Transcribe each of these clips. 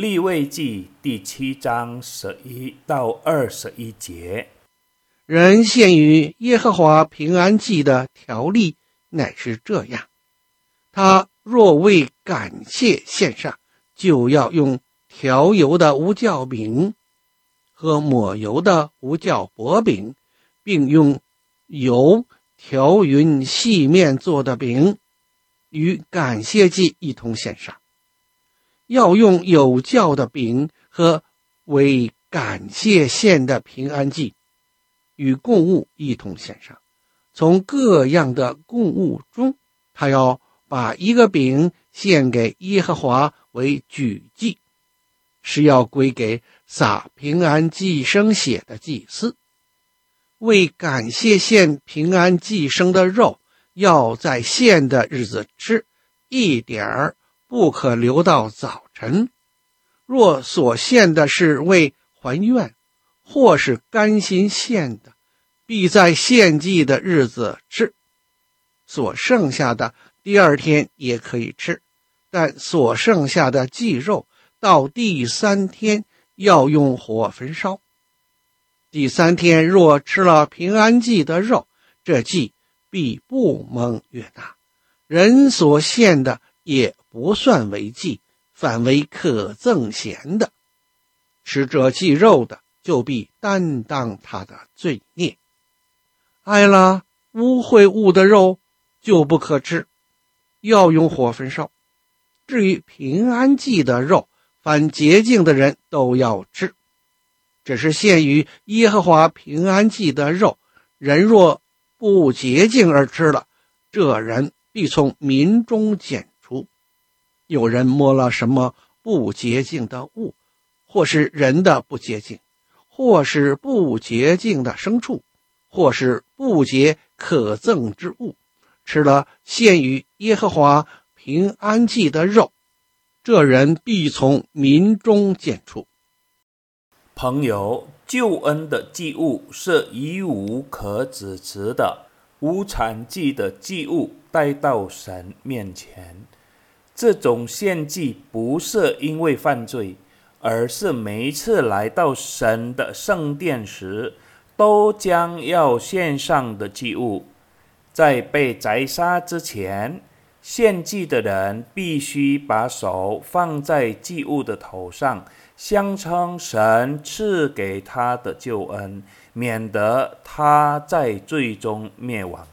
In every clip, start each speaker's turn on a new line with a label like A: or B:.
A: 立位记第七章十一到二十一节，
B: 人献于耶和华平安祭的条例乃是这样：他若为感谢献上，就要用调油的无酵饼和抹油的无酵薄饼，并用油调匀细面做的饼，与感谢祭一同献上。要用有教的饼和为感谢献的平安祭与供物一同献上。从各样的供物中，他要把一个饼献给耶和华为举祭，是要归给撒平安祭生血的祭司。为感谢献平安祭生的肉，要在献的日子吃，一点儿。不可留到早晨。若所献的是为还愿，或是甘心献的，必在献祭的日子吃。所剩下的第二天也可以吃，但所剩下的祭肉到第三天要用火焚烧。第三天若吃了平安祭的肉，这祭必不蒙悦纳。人所献的。也不算为祭，反为可憎咸的。吃这祭肉的，就必担当他的罪孽。挨了污秽物的肉，就不可吃，要用火焚烧。至于平安祭的肉，凡洁净的人都要吃。只是献于耶和华平安祭的肉，人若不洁净而吃了，这人必从民中剪。有人摸了什么不洁净的物，或是人的不洁净，或是不洁净的牲畜，或是不洁可憎之物，吃了献于耶和华平安祭的肉，这人必从民中剪除。
A: 朋友，救恩的祭物是一无可指责的，无残祭的祭物带到神面前。这种献祭不是因为犯罪，而是每一次来到神的圣殿时，都将要献上的祭物。在被宰杀之前，献祭的人必须把手放在祭物的头上，相称神赐给他的救恩，免得他在最终灭亡。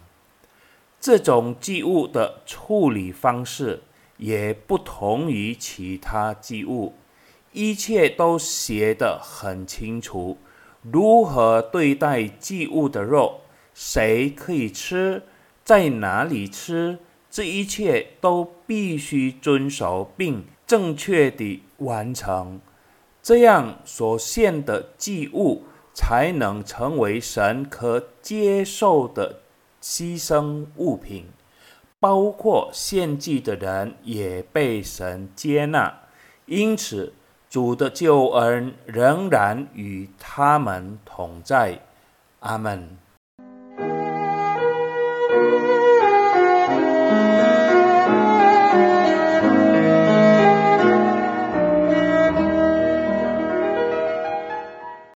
A: 这种祭物的处理方式。也不同于其他祭物，一切都写得很清楚。如何对待祭物的肉，谁可以吃，在哪里吃，这一切都必须遵守并正确地完成，这样所献的祭物才能成为神可接受的牺牲物品。包括献祭的人也被神接纳，因此主的救恩仍然与他们同在。阿门。